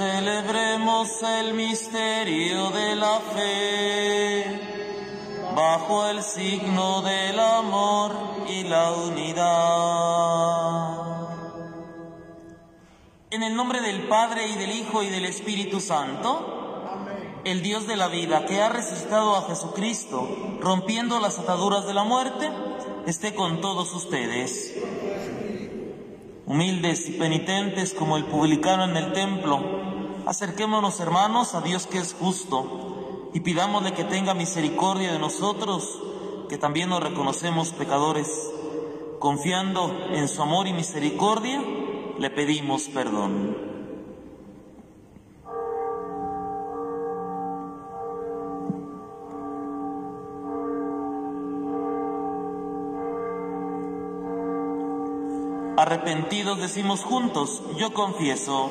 Celebremos el misterio de la fe bajo el signo del amor y la unidad. En el nombre del Padre y del Hijo y del Espíritu Santo, el Dios de la vida que ha resucitado a Jesucristo, rompiendo las ataduras de la muerte, esté con todos ustedes. Humildes y penitentes como el publicano en el templo, acerquémonos hermanos a Dios que es justo y pidámosle que tenga misericordia de nosotros, que también nos reconocemos pecadores. Confiando en su amor y misericordia, le pedimos perdón. Arrepentidos decimos juntos, yo confieso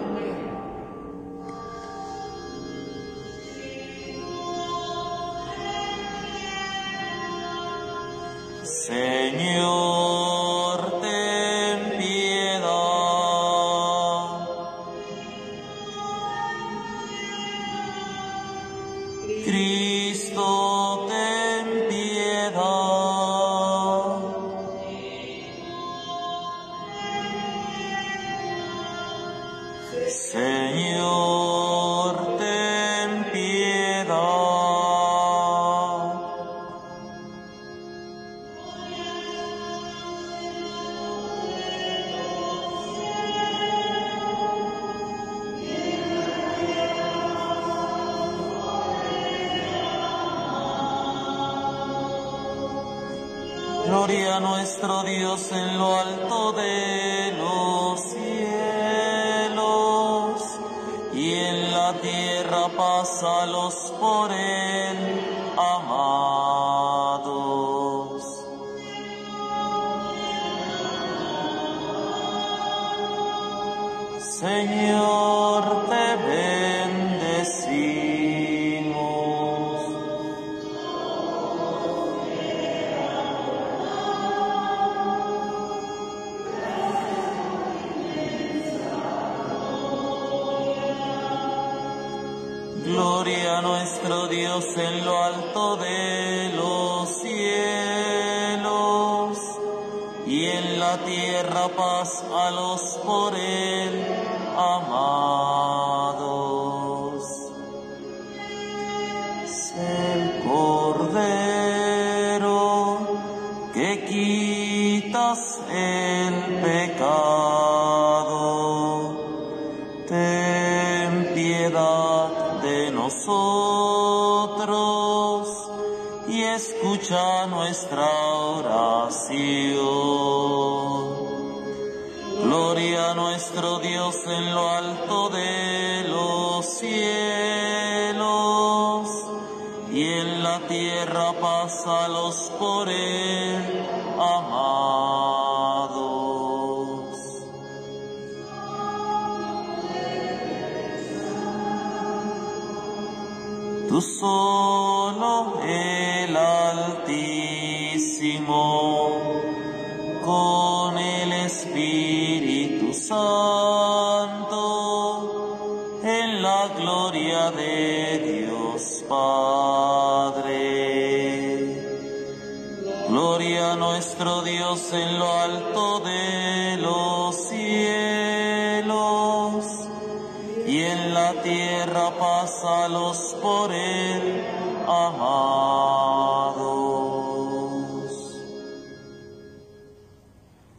Gloria a nuestro Dios en lo alto de los cielos y en la tierra paz a los por él amados. En lo alto de los cielos y en la tierra paz a los por él amados. Nuestra oración. Gloria a nuestro Dios en lo alto de los cielos y en la tierra paz los por él amados. Tú En lo alto de los cielos y en la tierra paz a los por él amados.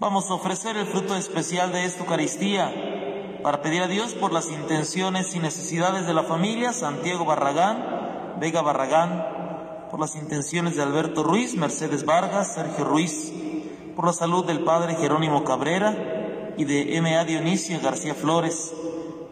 Vamos a ofrecer el fruto especial de esta Eucaristía para pedir a Dios por las intenciones y necesidades de la familia Santiago Barragán, Vega Barragán, por las intenciones de Alberto Ruiz, Mercedes Vargas, Sergio Ruiz, por la salud del Padre Jerónimo Cabrera, y de M.A. Dionisio García Flores.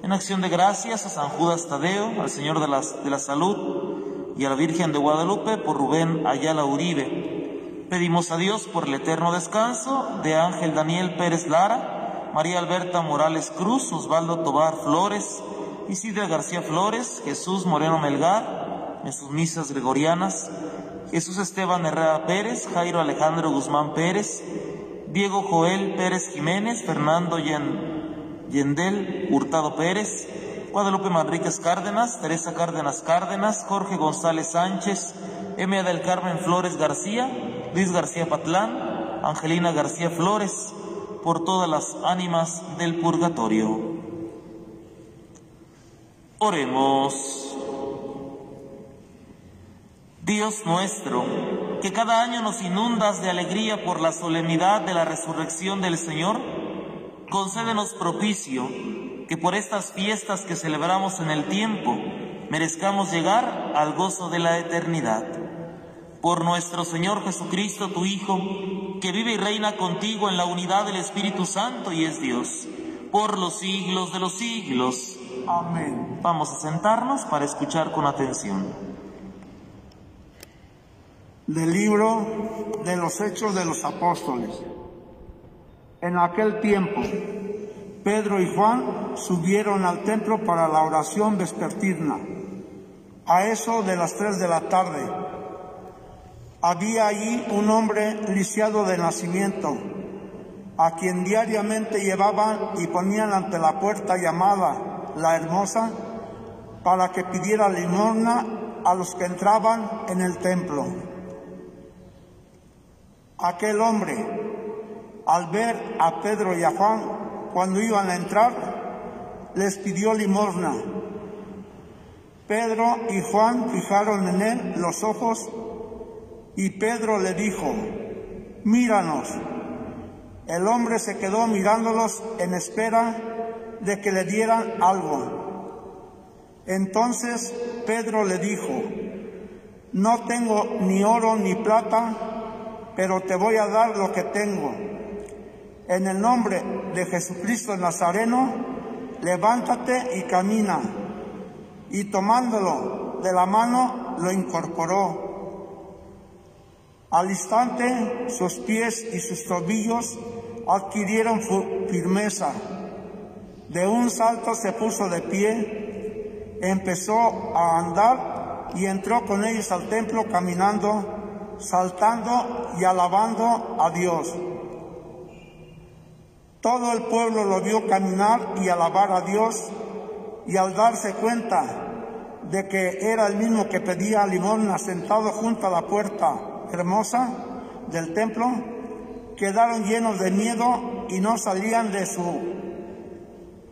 En acción de gracias a San Judas Tadeo, al Señor de, de la Salud y a la Virgen de Guadalupe por Rubén Ayala Uribe. Pedimos a Dios por el eterno descanso de Ángel Daniel Pérez Lara, María Alberta Morales Cruz, Osvaldo Tobar Flores, Isidra García Flores, Jesús Moreno Melgar, en sus misas gregorianas, Jesús Esteban Herrera Pérez, Jairo Alejandro Guzmán Pérez, Diego Joel Pérez Jiménez, Fernando Yendel Hurtado Pérez, Guadalupe Manríquez Cárdenas, Teresa Cárdenas Cárdenas, Jorge González Sánchez, M. del Carmen Flores García, Luis García Patlán, Angelina García Flores, por todas las ánimas del purgatorio. Oremos. Dios nuestro, que cada año nos inundas de alegría por la solemnidad de la resurrección del Señor, concédenos propicio que por estas fiestas que celebramos en el tiempo merezcamos llegar al gozo de la eternidad. Por nuestro Señor Jesucristo, tu Hijo, que vive y reina contigo en la unidad del Espíritu Santo y es Dios, por los siglos de los siglos. Amén. Vamos a sentarnos para escuchar con atención del libro de los Hechos de los Apóstoles. En aquel tiempo, Pedro y Juan subieron al templo para la oración vespertina, a eso de las tres de la tarde. Había allí un hombre lisiado de nacimiento, a quien diariamente llevaban y ponían ante la puerta llamada La Hermosa, para que pidiera limosna a los que entraban en el templo. Aquel hombre, al ver a Pedro y a Juan cuando iban a entrar, les pidió limosna. Pedro y Juan fijaron en él los ojos y Pedro le dijo, míranos. El hombre se quedó mirándolos en espera de que le dieran algo. Entonces Pedro le dijo, no tengo ni oro ni plata, pero te voy a dar lo que tengo. En el nombre de Jesucristo Nazareno, levántate y camina. Y tomándolo de la mano, lo incorporó. Al instante, sus pies y sus tobillos adquirieron firmeza. De un salto se puso de pie, empezó a andar y entró con ellos al templo caminando saltando y alabando a Dios. Todo el pueblo lo vio caminar y alabar a Dios y al darse cuenta de que era el mismo que pedía limón sentado junto a la puerta hermosa del templo, quedaron llenos de miedo y no salían de su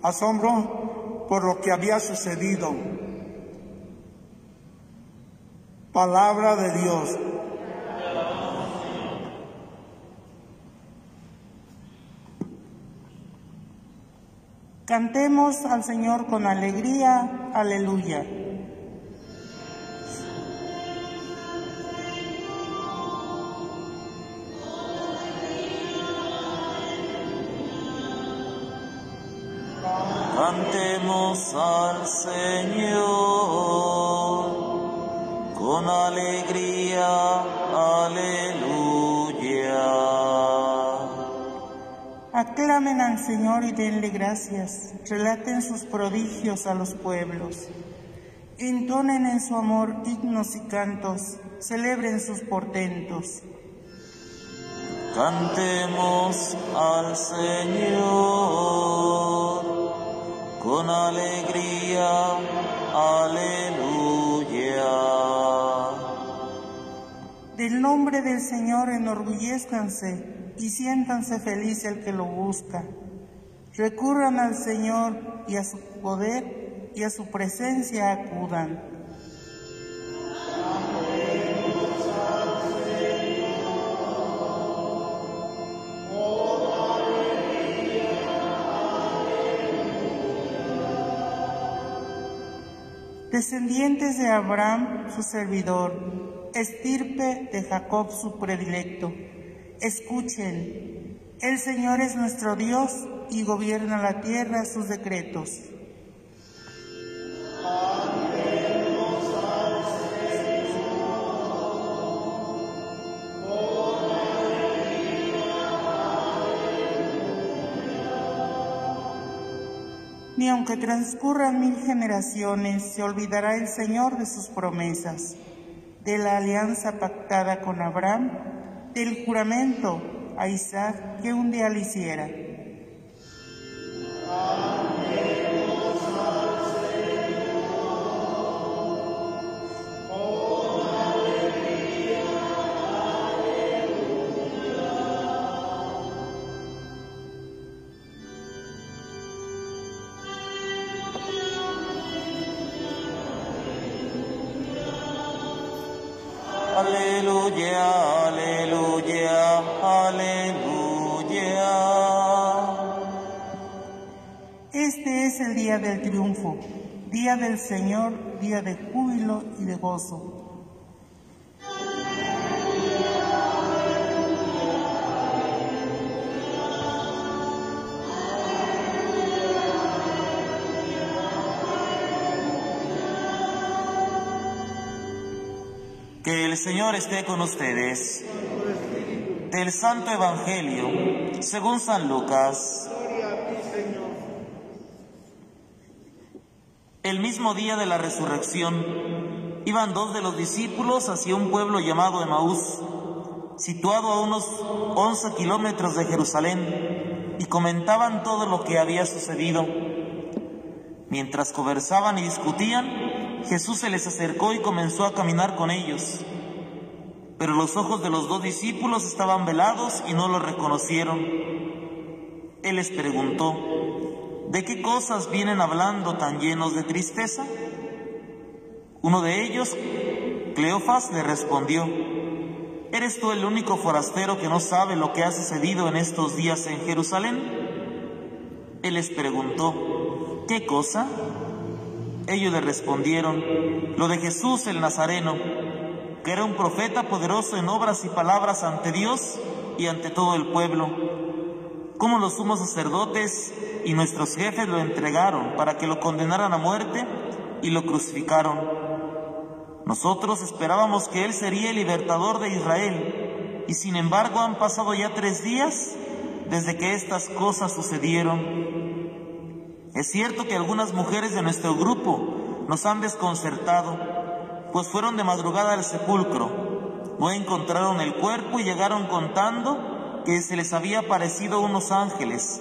asombro por lo que había sucedido. Palabra de Dios. Cantemos al Señor con alegría, aleluya. Cantemos al Señor con alegría, Aclamen al Señor y denle gracias, relaten sus prodigios a los pueblos, entonen en su amor himnos y cantos, celebren sus portentos. Cantemos al Señor. Con alegría, aleluya. Del nombre del Señor enorgullezcanse y siéntanse felices el que lo busca. Recurran al Señor y a su poder y a su presencia acudan. Descendientes de Abraham, su servidor, estirpe de Jacob, su predilecto Escuchen, El Señor es nuestro Dios y gobierna la tierra sus decretos. Ni aunque transcurran mil generaciones, se olvidará el Señor de sus promesas, de la alianza pactada con Abraham, del juramento a Isaac que un día le hiciera. Señor, día de júbilo y de gozo. Que el Señor esté con ustedes. Del Santo Evangelio, según San Lucas. El mismo día de la resurrección, iban dos de los discípulos hacia un pueblo llamado Emaús, situado a unos 11 kilómetros de Jerusalén, y comentaban todo lo que había sucedido. Mientras conversaban y discutían, Jesús se les acercó y comenzó a caminar con ellos. Pero los ojos de los dos discípulos estaban velados y no lo reconocieron. Él les preguntó, ¿de qué cosas vienen hablando tan llenos de tristeza? Uno de ellos, Cleofas, le respondió, ¿eres tú el único forastero que no sabe lo que ha sucedido en estos días en Jerusalén? Él les preguntó, ¿qué cosa? Ellos le respondieron, lo de Jesús el Nazareno, que era un profeta poderoso en obras y palabras ante Dios y ante todo el pueblo. Como los sumos sacerdotes y nuestros jefes lo entregaron para que lo condenaran a muerte y lo crucificaron. Nosotros esperábamos que Él sería el libertador de Israel y sin embargo han pasado ya tres días desde que estas cosas sucedieron. Es cierto que algunas mujeres de nuestro grupo nos han desconcertado, pues fueron de madrugada al sepulcro, no encontraron el cuerpo y llegaron contando que se les había aparecido unos ángeles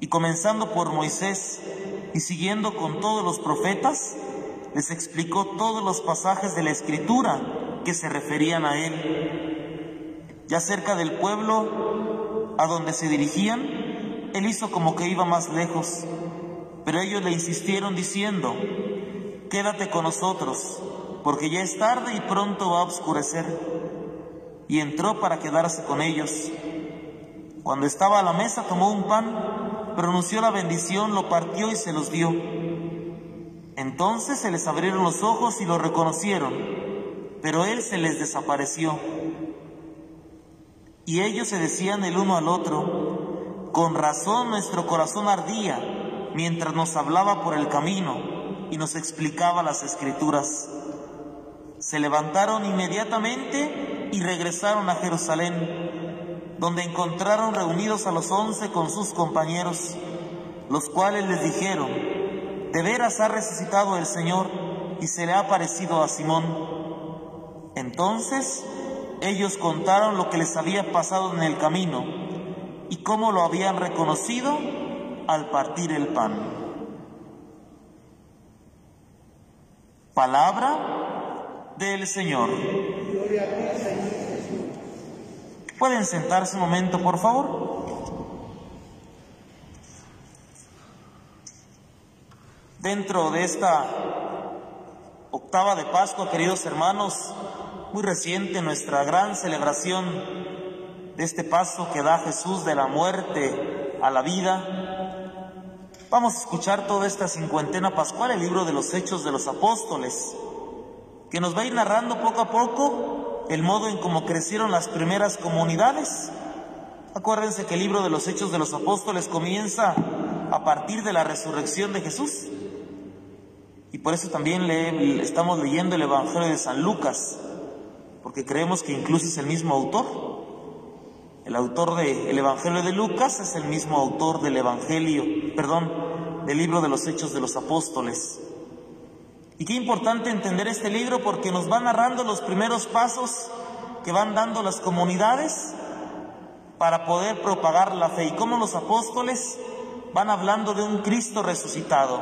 Y comenzando por Moisés y siguiendo con todos los profetas, les explicó todos los pasajes de la Escritura que se referían a él. Ya cerca del pueblo a donde se dirigían, él hizo como que iba más lejos, pero ellos le insistieron diciendo, quédate con nosotros, porque ya es tarde y pronto va a oscurecer. Y entró para quedarse con ellos. Cuando estaba a la mesa tomó un pan, pronunció la bendición, lo partió y se los dio. Entonces se les abrieron los ojos y lo reconocieron, pero él se les desapareció. Y ellos se decían el uno al otro, con razón nuestro corazón ardía mientras nos hablaba por el camino y nos explicaba las escrituras. Se levantaron inmediatamente y regresaron a Jerusalén, donde encontraron reunidos a los once con sus compañeros, los cuales les dijeron, de veras ha resucitado el Señor y se le ha parecido a Simón. Entonces ellos contaron lo que les había pasado en el camino y cómo lo habían reconocido al partir el pan. Palabra del Señor. ¿Pueden sentarse un momento, por favor? Dentro de esta octava de Pascua, queridos hermanos, muy reciente nuestra gran celebración de este paso que da Jesús de la muerte a la vida. Vamos a escuchar toda esta cincuentena pascual, el libro de los Hechos de los Apóstoles, que nos va a ir narrando poco a poco el modo en cómo crecieron las primeras comunidades. Acuérdense que el libro de los Hechos de los Apóstoles comienza a partir de la resurrección de Jesús. Y por eso también le, estamos leyendo el Evangelio de San Lucas, porque creemos que incluso es el mismo autor. El autor del Evangelio de Lucas es el mismo autor del Evangelio, perdón, del libro de los Hechos de los Apóstoles. Y qué importante entender este libro porque nos va narrando los primeros pasos que van dando las comunidades para poder propagar la fe y cómo los apóstoles van hablando de un Cristo resucitado.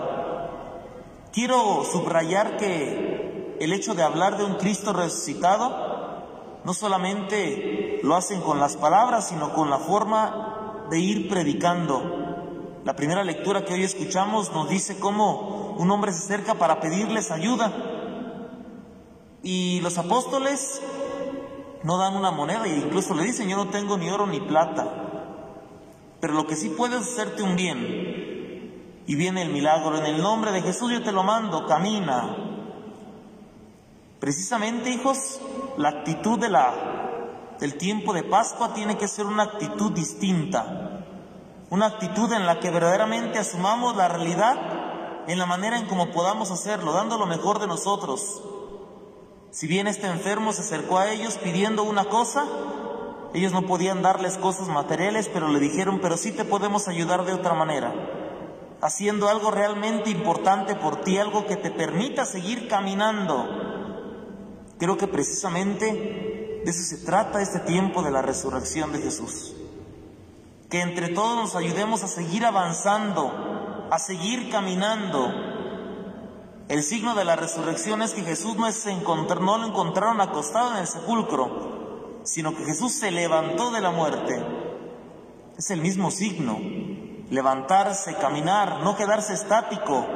Quiero subrayar que el hecho de hablar de un Cristo resucitado no solamente lo hacen con las palabras, sino con la forma de ir predicando. La primera lectura que hoy escuchamos nos dice cómo un hombre se acerca para pedirles ayuda. Y los apóstoles no dan una moneda e incluso le dicen, yo no tengo ni oro ni plata, pero lo que sí puedes es hacerte un bien y viene el milagro. En el nombre de Jesús yo te lo mando, camina. Precisamente, hijos, la actitud de la, del tiempo de Pascua tiene que ser una actitud distinta. Una actitud en la que verdaderamente asumamos la realidad en la manera en como podamos hacerlo, dando lo mejor de nosotros. Si bien este enfermo se acercó a ellos pidiendo una cosa, ellos no podían darles cosas materiales, pero le dijeron, pero sí te podemos ayudar de otra manera haciendo algo realmente importante por ti, algo que te permita seguir caminando. Creo que precisamente de eso se trata este tiempo de la resurrección de Jesús. Que entre todos nos ayudemos a seguir avanzando, a seguir caminando. El signo de la resurrección es que Jesús no, es no lo encontraron acostado en el sepulcro, sino que Jesús se levantó de la muerte. Es el mismo signo levantarse, caminar, no quedarse estático,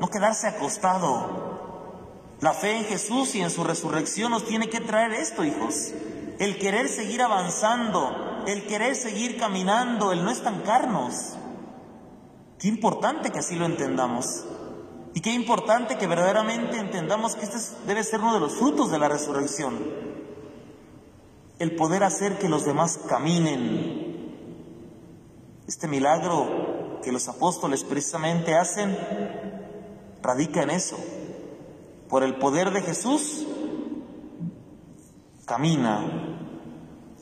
no quedarse acostado. La fe en Jesús y en su resurrección nos tiene que traer esto, hijos. El querer seguir avanzando, el querer seguir caminando, el no estancarnos. Qué importante que así lo entendamos. Y qué importante que verdaderamente entendamos que este debe ser uno de los frutos de la resurrección. El poder hacer que los demás caminen, este milagro que los apóstoles precisamente hacen radica en eso. Por el poder de Jesús, camina.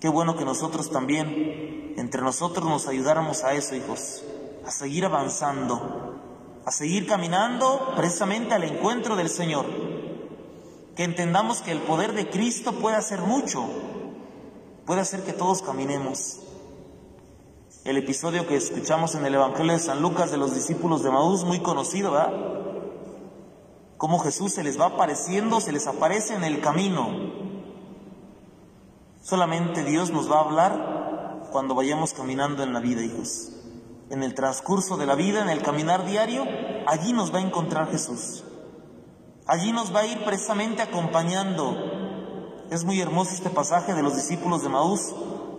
Qué bueno que nosotros también, entre nosotros, nos ayudáramos a eso, hijos, a seguir avanzando, a seguir caminando precisamente al encuentro del Señor. Que entendamos que el poder de Cristo puede hacer mucho, puede hacer que todos caminemos el episodio que escuchamos en el Evangelio de San Lucas de los discípulos de Maús, muy conocido, ¿verdad? Cómo Jesús se les va apareciendo, se les aparece en el camino. Solamente Dios nos va a hablar cuando vayamos caminando en la vida, hijos. En el transcurso de la vida, en el caminar diario, allí nos va a encontrar Jesús. Allí nos va a ir precisamente acompañando. Es muy hermoso este pasaje de los discípulos de Maús,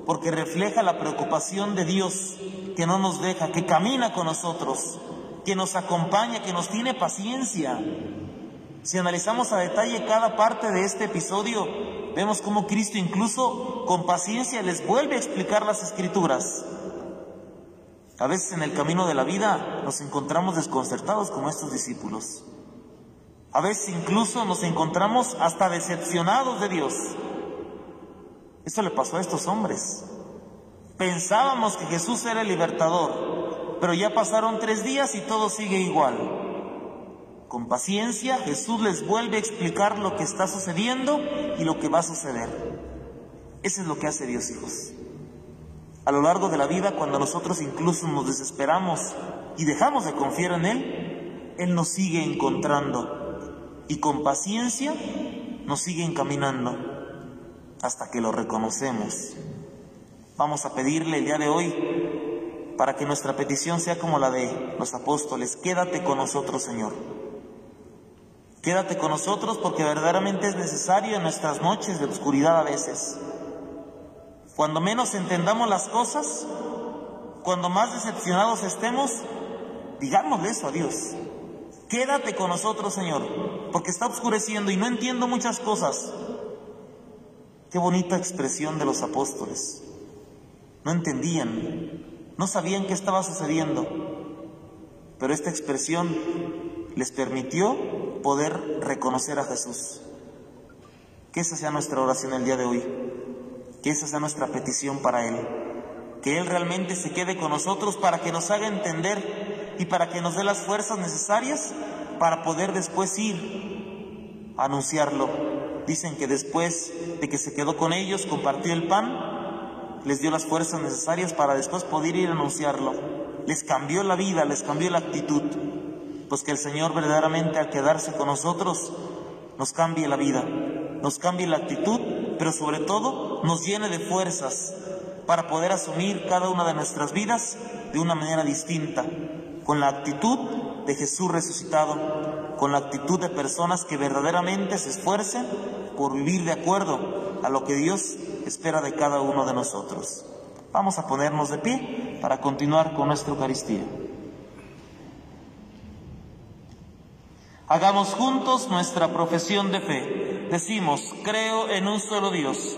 porque refleja la preocupación de Dios que no nos deja, que camina con nosotros, que nos acompaña, que nos tiene paciencia. Si analizamos a detalle cada parte de este episodio, vemos cómo Cristo incluso con paciencia les vuelve a explicar las escrituras. A veces en el camino de la vida nos encontramos desconcertados como estos discípulos. A veces incluso nos encontramos hasta decepcionados de Dios. Esto le pasó a estos hombres. Pensábamos que Jesús era el libertador, pero ya pasaron tres días y todo sigue igual. Con paciencia Jesús les vuelve a explicar lo que está sucediendo y lo que va a suceder. Eso es lo que hace Dios, hijos. A lo largo de la vida, cuando nosotros incluso nos desesperamos y dejamos de confiar en Él, Él nos sigue encontrando y con paciencia nos sigue encaminando hasta que lo reconocemos. Vamos a pedirle el día de hoy para que nuestra petición sea como la de los apóstoles. Quédate con nosotros, Señor. Quédate con nosotros porque verdaderamente es necesario en nuestras noches de oscuridad a veces. Cuando menos entendamos las cosas, cuando más decepcionados estemos, digámosle eso a Dios. Quédate con nosotros, Señor, porque está oscureciendo y no entiendo muchas cosas. Qué bonita expresión de los apóstoles. No entendían, no sabían qué estaba sucediendo, pero esta expresión les permitió poder reconocer a Jesús. Que esa sea nuestra oración el día de hoy, que esa sea nuestra petición para Él, que Él realmente se quede con nosotros para que nos haga entender y para que nos dé las fuerzas necesarias para poder después ir a anunciarlo. Dicen que después de que se quedó con ellos, compartió el pan, les dio las fuerzas necesarias para después poder ir a anunciarlo. Les cambió la vida, les cambió la actitud pues que el Señor verdaderamente al quedarse con nosotros nos cambie la vida, nos cambie la actitud, pero sobre todo nos llene de fuerzas para poder asumir cada una de nuestras vidas de una manera distinta, con la actitud de Jesús resucitado, con la actitud de personas que verdaderamente se esfuercen por vivir de acuerdo a lo que Dios espera de cada uno de nosotros. Vamos a ponernos de pie para continuar con nuestra Eucaristía. Hagamos juntos nuestra profesión de fe. Decimos, creo en un solo Dios,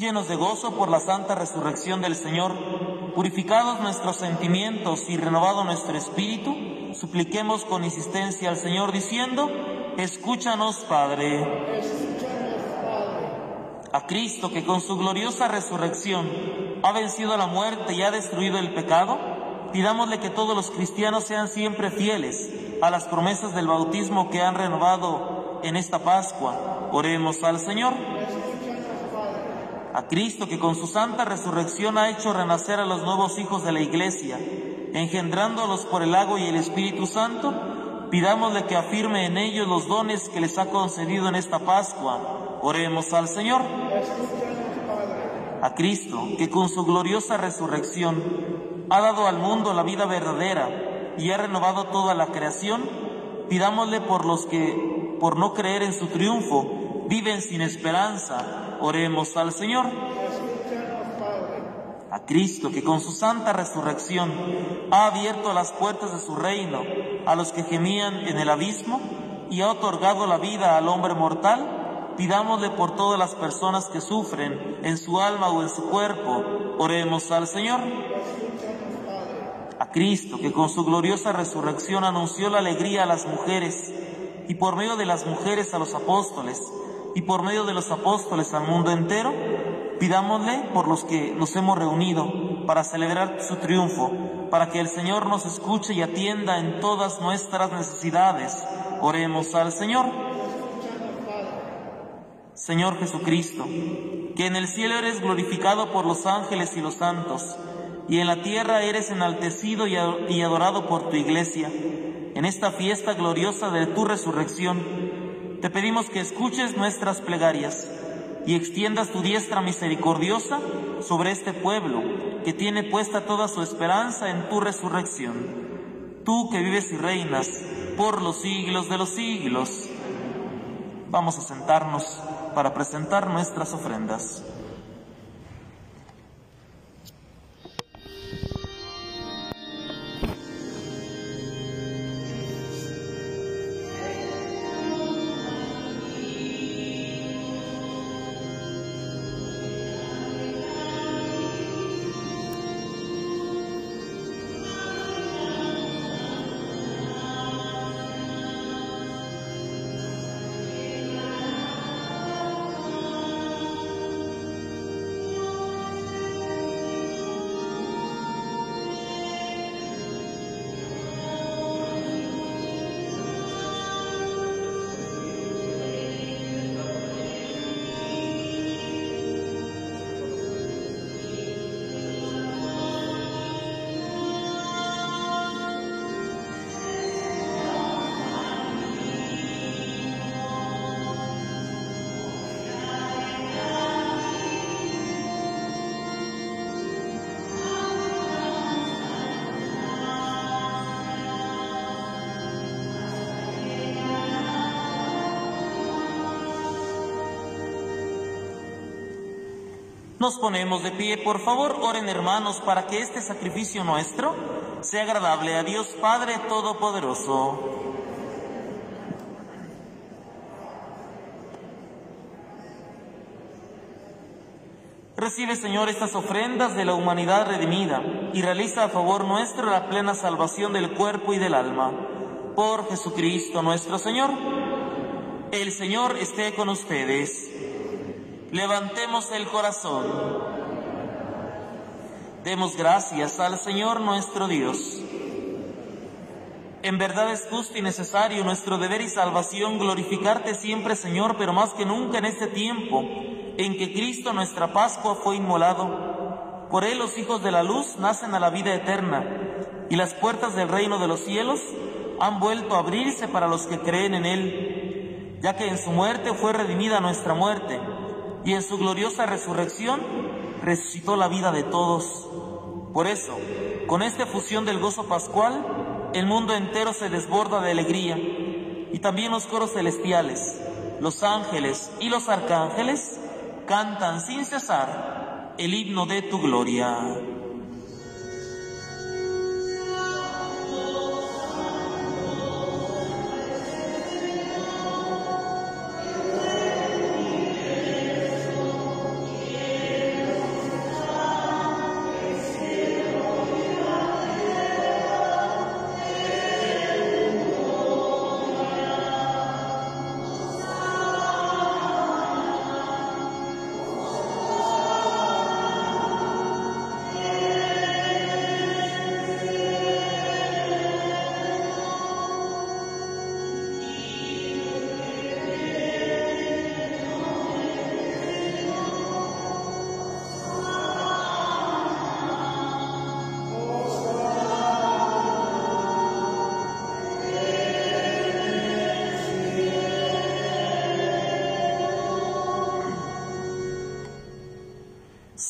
Llenos de gozo por la santa resurrección del Señor, purificados nuestros sentimientos y renovado nuestro espíritu, supliquemos con insistencia al Señor diciendo, escúchanos Padre. A Cristo que con su gloriosa resurrección ha vencido la muerte y ha destruido el pecado, pidámosle que todos los cristianos sean siempre fieles a las promesas del bautismo que han renovado en esta Pascua. Oremos al Señor. A Cristo que con su santa resurrección ha hecho renacer a los nuevos hijos de la Iglesia, engendrándolos por el agua y el Espíritu Santo, pidámosle que afirme en ellos los dones que les ha concedido en esta Pascua. Oremos al Señor. A Cristo que con su gloriosa resurrección ha dado al mundo la vida verdadera y ha renovado toda la creación, pidámosle por los que, por no creer en su triunfo, viven sin esperanza. Oremos al Señor. A Cristo, que con su santa resurrección ha abierto las puertas de su reino a los que gemían en el abismo y ha otorgado la vida al hombre mortal, pidámosle por todas las personas que sufren en su alma o en su cuerpo. Oremos al Señor. Cristo, que con su gloriosa resurrección anunció la alegría a las mujeres, y por medio de las mujeres a los apóstoles, y por medio de los apóstoles al mundo entero, pidámosle por los que nos hemos reunido para celebrar su triunfo, para que el Señor nos escuche y atienda en todas nuestras necesidades. Oremos al Señor. Señor Jesucristo, que en el cielo eres glorificado por los ángeles y los santos, y en la tierra eres enaltecido y adorado por tu iglesia. En esta fiesta gloriosa de tu resurrección, te pedimos que escuches nuestras plegarias y extiendas tu diestra misericordiosa sobre este pueblo que tiene puesta toda su esperanza en tu resurrección. Tú que vives y reinas por los siglos de los siglos. Vamos a sentarnos para presentar nuestras ofrendas. Nos ponemos de pie, por favor, oren hermanos para que este sacrificio nuestro sea agradable a Dios Padre Todopoderoso. Recibe, Señor, estas ofrendas de la humanidad redimida y realiza a favor nuestro la plena salvación del cuerpo y del alma. Por Jesucristo nuestro Señor. El Señor esté con ustedes. Levantemos el corazón. Demos gracias al Señor nuestro Dios. En verdad es justo y necesario nuestro deber y salvación glorificarte siempre, Señor, pero más que nunca en este tiempo en que Cristo nuestra Pascua fue inmolado. Por él los hijos de la luz nacen a la vida eterna y las puertas del reino de los cielos han vuelto a abrirse para los que creen en él, ya que en su muerte fue redimida nuestra muerte y en su gloriosa resurrección resucitó la vida de todos. Por eso, con esta fusión del gozo pascual, el mundo entero se desborda de alegría y también los coros celestiales, los ángeles y los arcángeles cantan sin cesar el himno de tu gloria.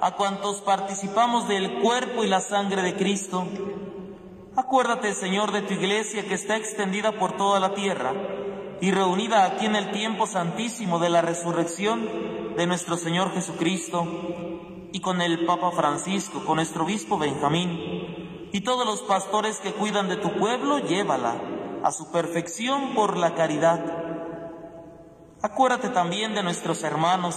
a cuantos participamos del cuerpo y la sangre de Cristo. Acuérdate, Señor, de tu iglesia que está extendida por toda la tierra y reunida aquí en el tiempo santísimo de la resurrección de nuestro Señor Jesucristo, y con el Papa Francisco, con nuestro obispo Benjamín, y todos los pastores que cuidan de tu pueblo, llévala a su perfección por la caridad. Acuérdate también de nuestros hermanos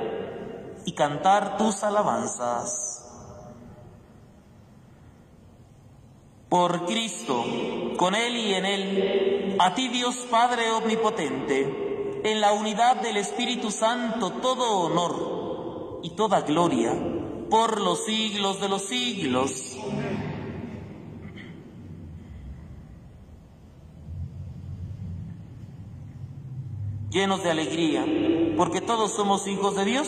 y cantar tus alabanzas. Por Cristo, con Él y en Él, a ti Dios Padre Omnipotente, en la unidad del Espíritu Santo, todo honor y toda gloria, por los siglos de los siglos. Llenos de alegría, porque todos somos hijos de Dios,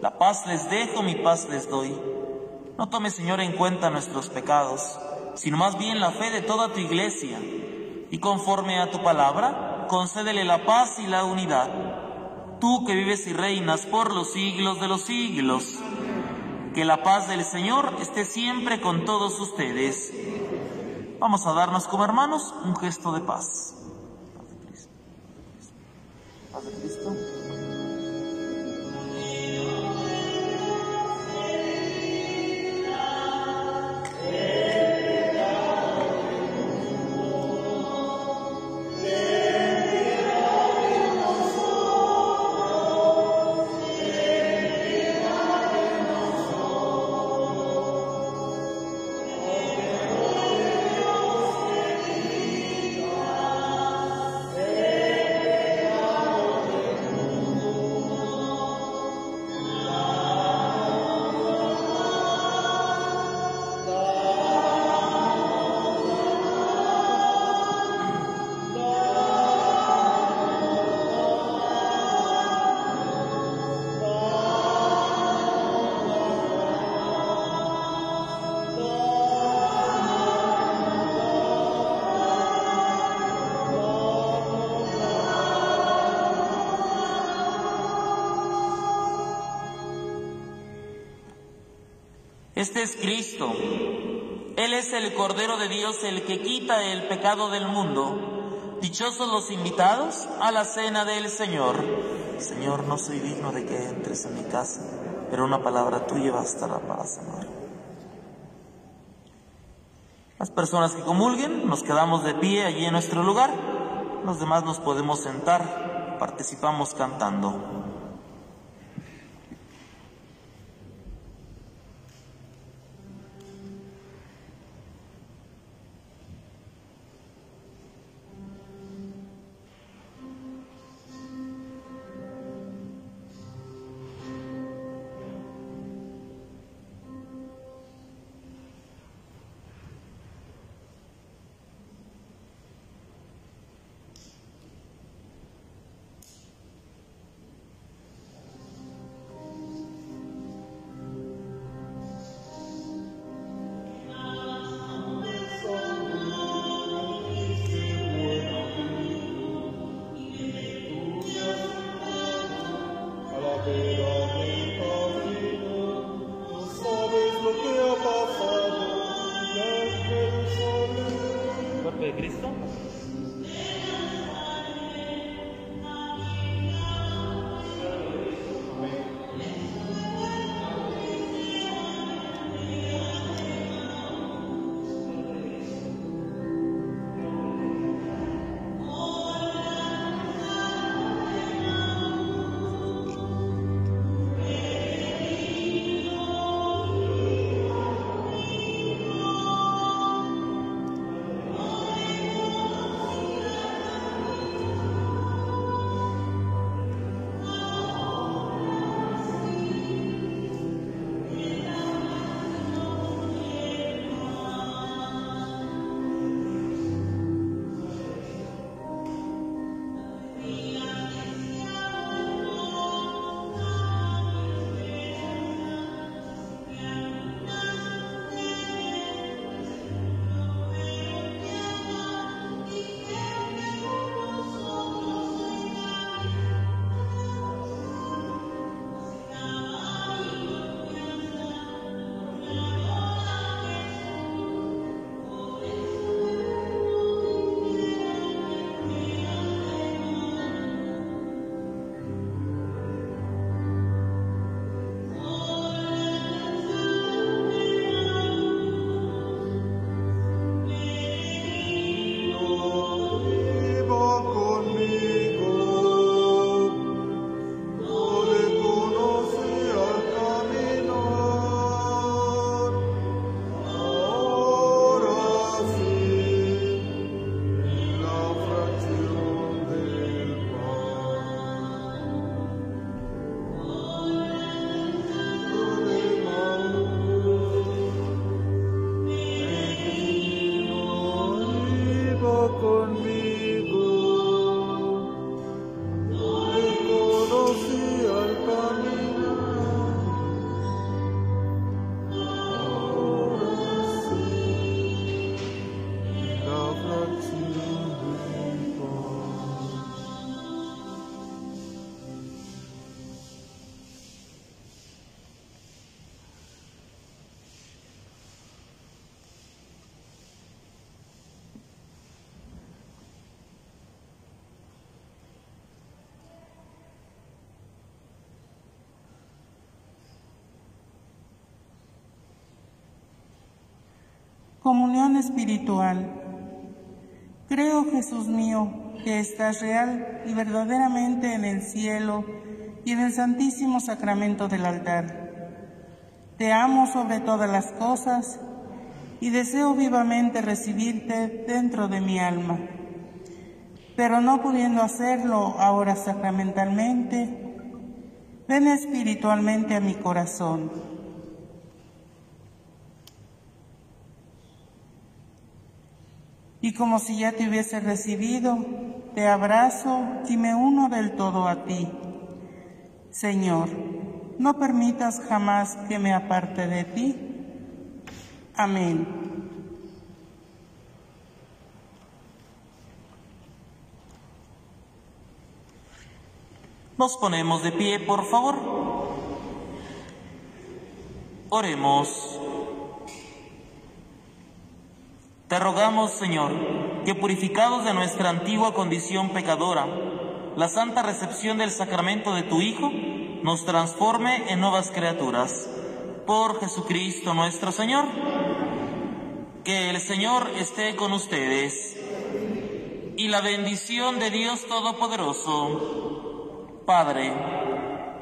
la paz les dejo, mi paz les doy. No tome, Señor, en cuenta nuestros pecados, sino más bien la fe de toda tu iglesia. Y conforme a tu palabra, concédele la paz y la unidad. Tú que vives y reinas por los siglos de los siglos. Que la paz del Señor esté siempre con todos ustedes. Vamos a darnos como hermanos un gesto de paz. Paz de Cristo. Paz de Cristo. Cordero de Dios, el que quita el pecado del mundo. Dichosos los invitados a la cena del Señor. Señor, no soy digno de que entres en mi casa, pero una palabra tuya basta la paz, Señor. Las personas que comulguen, nos quedamos de pie allí en nuestro lugar. Los demás nos podemos sentar, participamos cantando. Comunión espiritual. Creo, Jesús mío, que estás real y verdaderamente en el cielo y en el santísimo sacramento del altar. Te amo sobre todas las cosas y deseo vivamente recibirte dentro de mi alma. Pero no pudiendo hacerlo ahora sacramentalmente, ven espiritualmente a mi corazón Y como si ya te hubiese recibido, te abrazo y me uno del todo a ti. Señor, no permitas jamás que me aparte de ti. Amén. Nos ponemos de pie, por favor. Oremos. Te rogamos, Señor, que purificados de nuestra antigua condición pecadora, la santa recepción del sacramento de tu Hijo nos transforme en nuevas criaturas. Por Jesucristo nuestro Señor. Que el Señor esté con ustedes. Y la bendición de Dios Todopoderoso, Padre,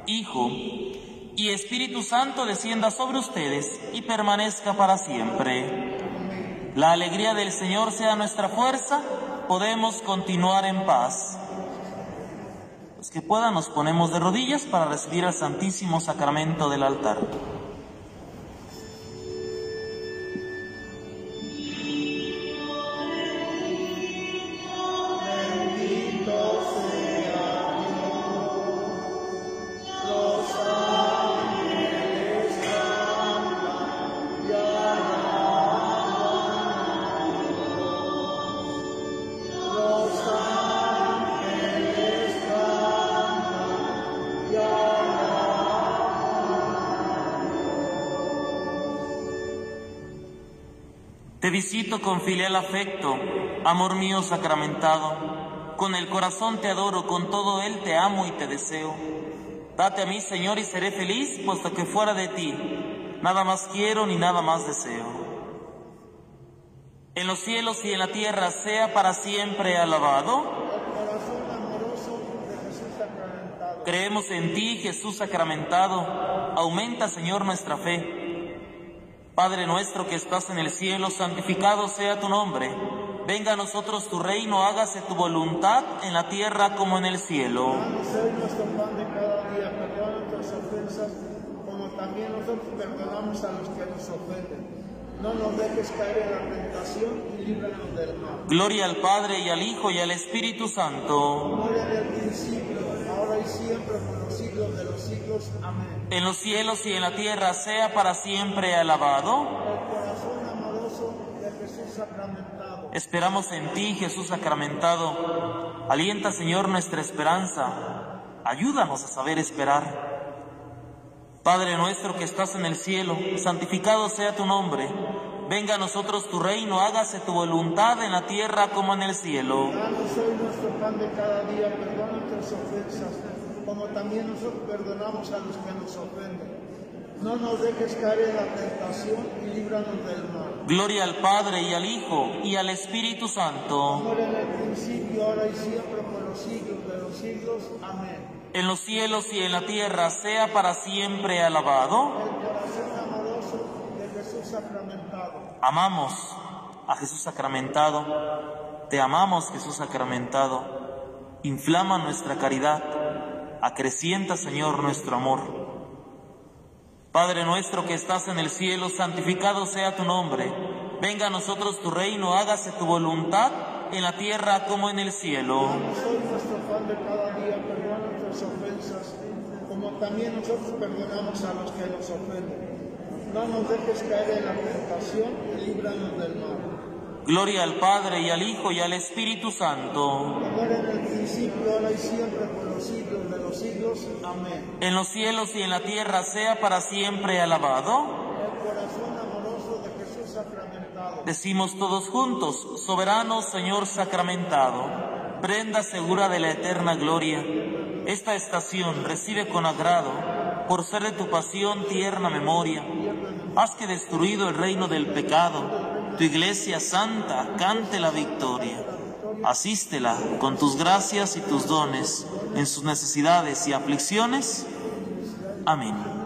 Hijo y Espíritu Santo descienda sobre ustedes y permanezca para siempre. La alegría del Señor sea nuestra fuerza, podemos continuar en paz. Los que puedan nos ponemos de rodillas para recibir el Santísimo Sacramento del altar. Te visito con filial afecto, amor mío sacramentado. Con el corazón te adoro, con todo él te amo y te deseo. Date a mí, Señor, y seré feliz, puesto que fuera de ti nada más quiero ni nada más deseo. En los cielos y en la tierra sea para siempre alabado. Creemos en ti, Jesús sacramentado. Aumenta, Señor, nuestra fe Padre nuestro que estás en el cielo, santificado sea tu nombre. Venga a nosotros tu reino, hágase tu voluntad en la tierra como en el cielo. hoy nuestro pan de cada día, perdona nuestras ofensas, como también nosotros perdonamos a los que nos ofenden. No nos dejes caer en la tentación y líbranos del mal. Gloria al Padre y al Hijo y al Espíritu Santo. Gloria al principio, ahora y siempre, por siglos de los siglos. Amén en los cielos y en la tierra, sea para siempre alabado. Esperamos en ti, Jesús sacramentado. Alienta, Señor, nuestra esperanza. Ayúdanos a saber esperar. Padre nuestro que estás en el cielo, santificado sea tu nombre. Venga a nosotros tu reino, hágase tu voluntad en la tierra como en el cielo. Danos hoy nuestro pan de cada día, perdona nuestras ofensas como también nosotros perdonamos a los que nos ofenden. No nos dejes caer en la tentación y líbranos del mal. Gloria al Padre y al Hijo y al Espíritu Santo. Como en el principio, ahora y siempre, por los siglos de los siglos. Amén. En los cielos y en la tierra sea para siempre alabado. El corazón amoroso de Jesús sacramentado. Amamos a Jesús sacramentado. Te amamos, Jesús sacramentado. Inflama nuestra caridad acrecienta, Señor, nuestro amor. Padre nuestro que estás en el cielo, santificado sea tu nombre. Venga a nosotros tu reino, hágase tu voluntad en la tierra como en el cielo. Como también nosotros perdonamos a los que nos ofenden. No nos dejes caer en la tentación y líbranos del mal. Gloria al Padre y al Hijo y al Espíritu Santo. en el principio, ahora y siempre, por los siglos de los siglos. Amén. En los cielos y en la tierra sea para siempre alabado. El corazón amoroso de Jesús sacramentado. Decimos todos juntos, soberano Señor sacramentado, prenda segura de la eterna gloria. Esta estación recibe con agrado, por ser de tu pasión tierna memoria. Haz que destruido el reino del pecado, tu iglesia santa cante la victoria. Asístela con tus gracias y tus dones en sus necesidades y aflicciones. Amén.